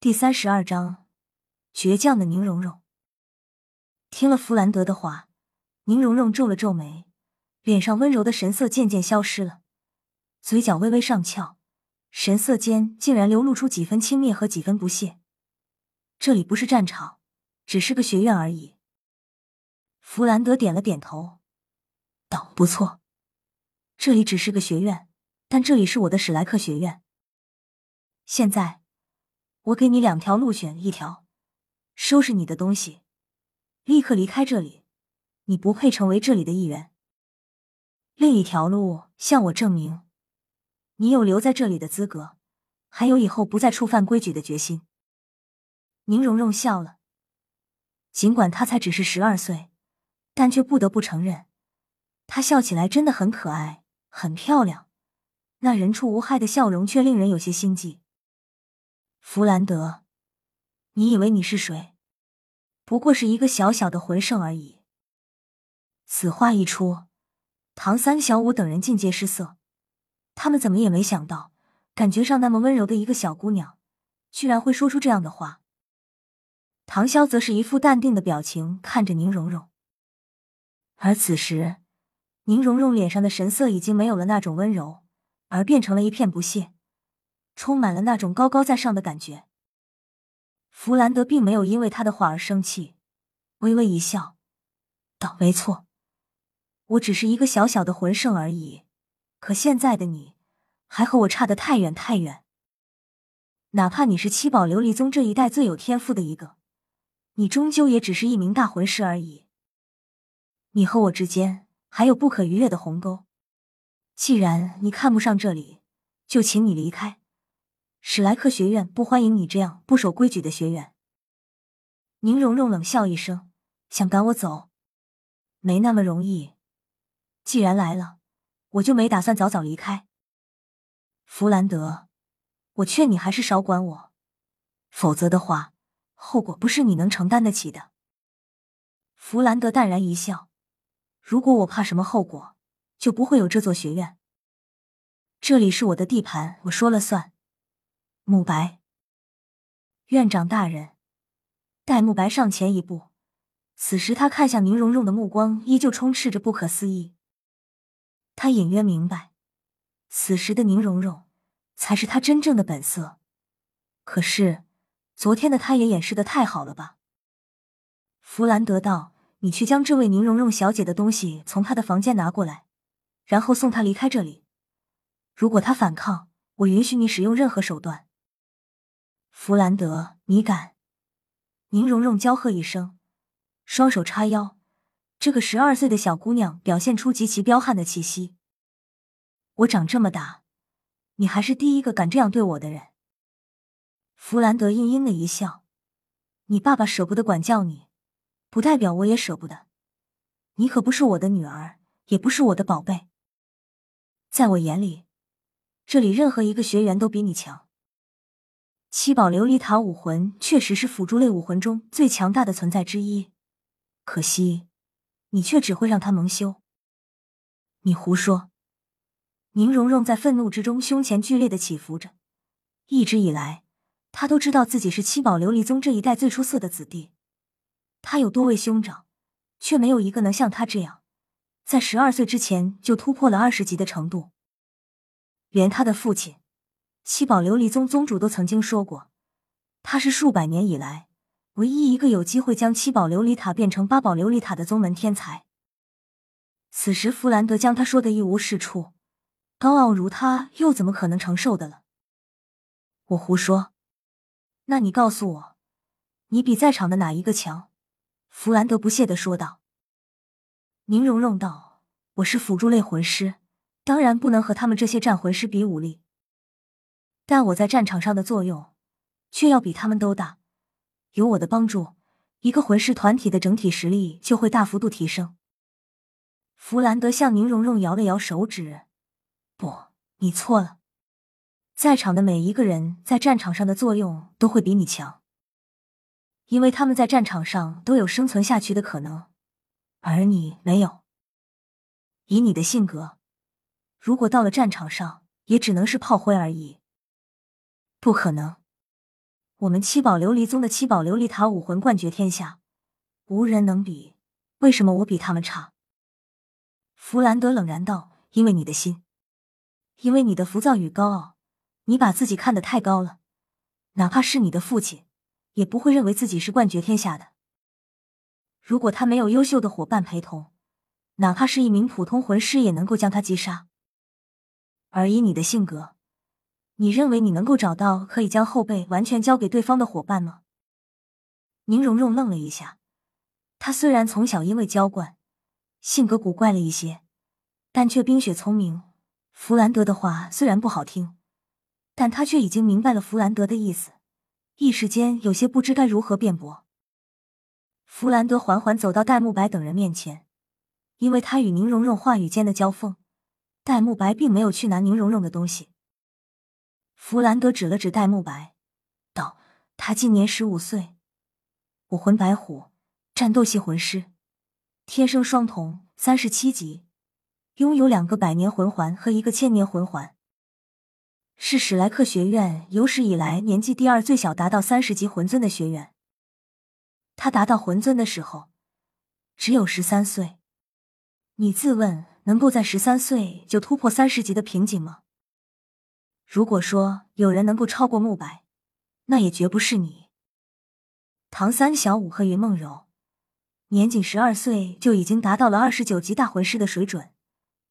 第三十二章，倔强的宁荣荣。听了弗兰德的话，宁荣荣皱了皱眉，脸上温柔的神色渐渐消失了，嘴角微微上翘，神色间竟然流露出几分轻蔑和几分不屑。这里不是战场，只是个学院而已。弗兰德点了点头，道：“不错，这里只是个学院，但这里是我的史莱克学院。现在，我给你两条路选一条，收拾你的东西，立刻离开这里，你不配成为这里的一员。另一条路，向我证明，你有留在这里的资格，还有以后不再触犯规矩的决心。”宁荣荣笑了，尽管她才只是十二岁，但却不得不承认，她笑起来真的很可爱，很漂亮。那人畜无害的笑容却令人有些心悸。弗兰德，你以为你是谁？不过是一个小小的魂圣而已。此话一出，唐三、小五等人尽皆失色，他们怎么也没想到，感觉上那么温柔的一个小姑娘，居然会说出这样的话。唐潇则是一副淡定的表情看着宁荣荣，而此时，宁荣荣脸上的神色已经没有了那种温柔，而变成了一片不屑，充满了那种高高在上的感觉。弗兰德并没有因为他的话而生气，微微一笑，道：“没错，我只是一个小小的魂圣而已，可现在的你，还和我差得太远太远。哪怕你是七宝琉璃宗这一代最有天赋的一个。”你终究也只是一名大魂师而已。你和我之间还有不可逾越的鸿沟。既然你看不上这里，就请你离开。史莱克学院不欢迎你这样不守规矩的学员。宁荣荣冷笑一声，想赶我走，没那么容易。既然来了，我就没打算早早离开。弗兰德，我劝你还是少管我，否则的话。后果不是你能承担得起的。弗兰德淡然一笑：“如果我怕什么后果，就不会有这座学院。这里是我的地盘，我说了算。”慕白院长大人，待慕白上前一步，此时他看向宁荣荣的目光依旧充斥着不可思议。他隐约明白，此时的宁荣荣才是他真正的本色。可是。昨天的他也掩饰的太好了吧？弗兰德道：“你去将这位宁荣荣小姐的东西从她的房间拿过来，然后送她离开这里。如果她反抗，我允许你使用任何手段。”弗兰德，你敢？宁荣荣娇喝一声，双手叉腰。这个十二岁的小姑娘表现出极其彪悍的气息。我长这么大，你还是第一个敢这样对我的人。弗兰德阴阴的一笑：“你爸爸舍不得管教你，不代表我也舍不得。你可不是我的女儿，也不是我的宝贝。在我眼里，这里任何一个学员都比你强。七宝琉璃塔武魂确实是辅助类武魂中最强大的存在之一，可惜你却只会让他蒙羞。你胡说！”宁荣荣在愤怒之中，胸前剧烈的起伏着。一直以来。他都知道自己是七宝琉璃宗这一代最出色的子弟，他有多位兄长，却没有一个能像他这样，在十二岁之前就突破了二十级的程度。连他的父亲，七宝琉璃宗宗主都曾经说过，他是数百年以来唯一一个有机会将七宝琉璃塔变成八宝琉璃塔的宗门天才。此时弗兰德将他说的一无是处，高傲如他又怎么可能承受的了？我胡说。那你告诉我，你比在场的哪一个强？弗兰德不屑的说道。宁荣荣道：“我是辅助类魂师，当然不能和他们这些战魂师比武力，但我在战场上的作用，却要比他们都大。有我的帮助，一个魂师团体的整体实力就会大幅度提升。”弗兰德向宁荣荣摇了摇手指：“不，你错了。”在场的每一个人在战场上的作用都会比你强，因为他们在战场上都有生存下去的可能，而你没有。以你的性格，如果到了战场上，也只能是炮灰而已。不可能，我们七宝琉璃宗的七宝琉璃塔武魂冠绝天下，无人能比。为什么我比他们差？弗兰德冷然道：“因为你的心，因为你的浮躁与高傲，你把自己看得太高了。哪怕是你的父亲，也不会认为自己是冠绝天下的。如果他没有优秀的伙伴陪同，哪怕是一名普通魂师，也能够将他击杀。而以你的性格，你认为你能够找到可以将后背完全交给对方的伙伴吗？”宁荣荣愣了一下。他虽然从小因为娇惯，性格古怪了一些，但却冰雪聪明。弗兰德的话虽然不好听，但他却已经明白了弗兰德的意思，一时间有些不知该如何辩驳。弗兰德缓缓走到戴沐白等人面前，因为他与宁荣荣话语间的交锋，戴沐白并没有去拿宁荣荣的东西。弗兰德指了指戴沐白，道：“他今年十五岁，武魂白虎。”战斗系魂师，天生双瞳，三十七级，拥有两个百年魂环和一个千年魂环，是史莱克学院有史以来年纪第二最小达到三十级魂尊的学员。他达到魂尊的时候只有十三岁。你自问能够在十三岁就突破三十级的瓶颈吗？如果说有人能够超过慕白，那也绝不是你。唐三、小五和云梦柔。年仅十二岁就已经达到了二十九级大魂师的水准，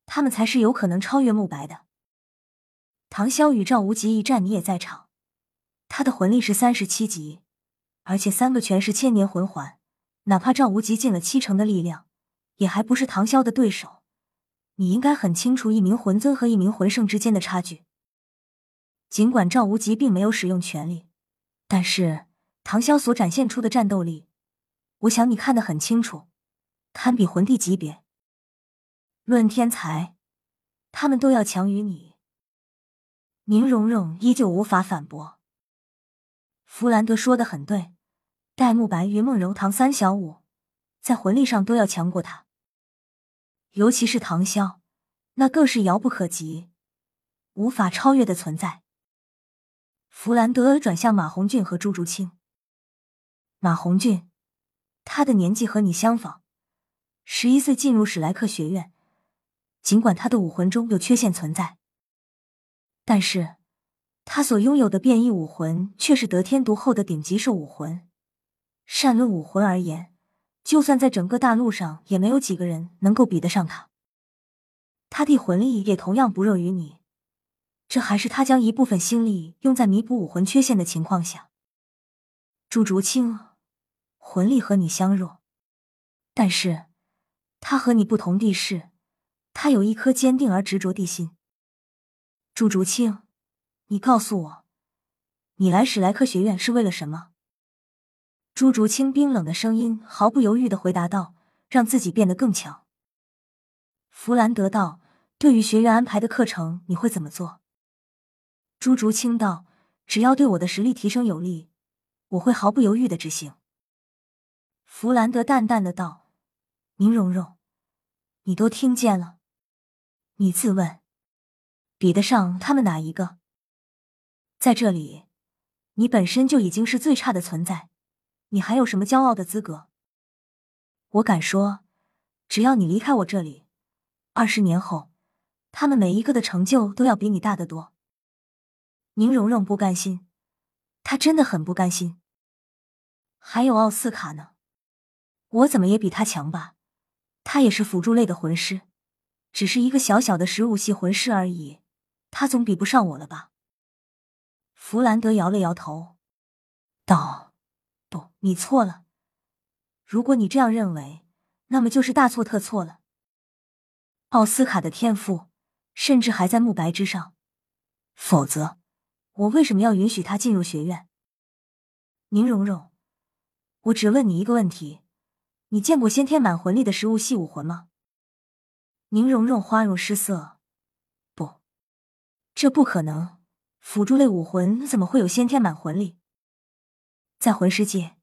他们才是有可能超越慕白的。唐潇与赵无极一战，你也在场，他的魂力是三十七级，而且三个全是千年魂环，哪怕赵无极尽了七成的力量，也还不是唐潇的对手。你应该很清楚一名魂尊和一名魂圣之间的差距。尽管赵无极并没有使用全力，但是唐潇所展现出的战斗力。我想你看得很清楚，堪比魂帝级别。论天才，他们都要强于你。宁荣荣依旧无法反驳。弗兰德说的很对，戴沐白、云梦柔、唐三、小五，在魂力上都要强过他。尤其是唐潇，那更是遥不可及、无法超越的存在。弗兰德转向马红俊和朱竹清。马红俊。他的年纪和你相仿，十一岁进入史莱克学院。尽管他的武魂中有缺陷存在，但是他所拥有的变异武魂却是得天独厚的顶级兽武魂。善论武魂而言，就算在整个大陆上，也没有几个人能够比得上他。他的魂力也同样不弱于你，这还是他将一部分心力用在弥补武魂缺陷的情况下。朱竹清。魂力和你相若，但是他和你不同地势，他有一颗坚定而执着的心。朱竹清，你告诉我，你来史莱克学院是为了什么？朱竹清冰冷的声音毫不犹豫的回答道：“让自己变得更强。”弗兰德道：“对于学院安排的课程，你会怎么做？”朱竹清道：“只要对我的实力提升有利，我会毫不犹豫的执行。”弗兰德淡淡的道：“宁荣荣，你都听见了。你自问，比得上他们哪一个？在这里，你本身就已经是最差的存在，你还有什么骄傲的资格？我敢说，只要你离开我这里，二十年后，他们每一个的成就都要比你大得多。”宁荣荣不甘心，她真的很不甘心。还有奥斯卡呢？我怎么也比他强吧？他也是辅助类的魂师，只是一个小小的十五系魂师而已，他总比不上我了吧？弗兰德摇了摇头，道：“不，你错了。如果你这样认为，那么就是大错特错了。奥斯卡的天赋甚至还在慕白之上，否则我为什么要允许他进入学院？”宁荣荣，我只问你一个问题。你见过先天满魂力的食物系武魂吗？宁荣荣花容失色，不，这不可能。辅助类武魂怎么会有先天满魂力？在魂师界，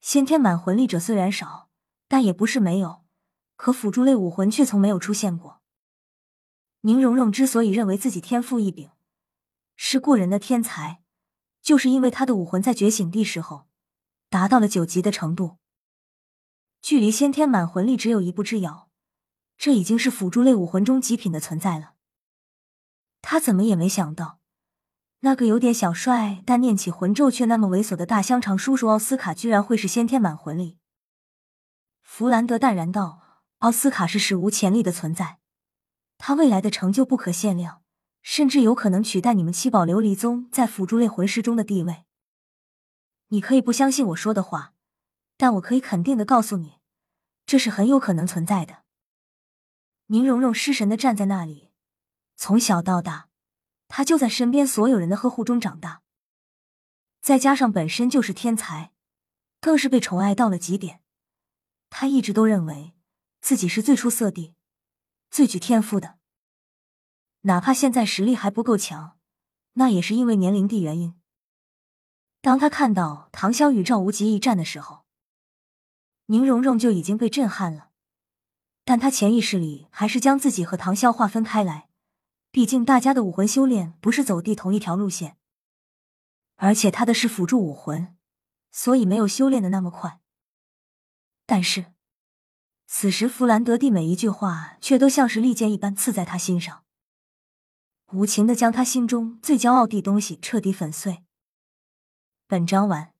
先天满魂力者虽然少，但也不是没有。可辅助类武魂却从没有出现过。宁荣荣之所以认为自己天赋异禀，是过人的天才，就是因为他的武魂在觉醒地时候达到了九级的程度，距离先天满魂力只有一步之遥，这已经是辅助类武魂中极品的存在了。他怎么也没想到，那个有点小帅但念起魂咒却那么猥琐的大香肠叔叔奥斯卡，居然会是先天满魂力。弗兰德淡然道：“奥斯卡是史无前例的存在，他未来的成就不可限量。”甚至有可能取代你们七宝琉璃宗在辅助类魂师中的地位。你可以不相信我说的话，但我可以肯定的告诉你，这是很有可能存在的。宁荣荣失神的站在那里，从小到大，他就在身边所有人的呵护中长大，再加上本身就是天才，更是被宠爱到了极点。他一直都认为自己是最出色的、最具天赋的。哪怕现在实力还不够强，那也是因为年龄的原因。当他看到唐潇与赵无极一战的时候，宁荣荣就已经被震撼了。但他潜意识里还是将自己和唐潇划分开来，毕竟大家的武魂修炼不是走的同一条路线，而且他的是辅助武魂，所以没有修炼的那么快。但是，此时弗兰德的每一句话却都像是利剑一般刺在他心上。无情的将他心中最骄傲的东西彻底粉碎。本章完。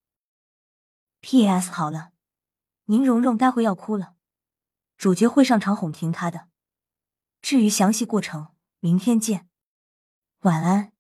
P.S. 好了，宁荣荣待会要哭了，主角会上场哄停她的。至于详细过程，明天见。晚安。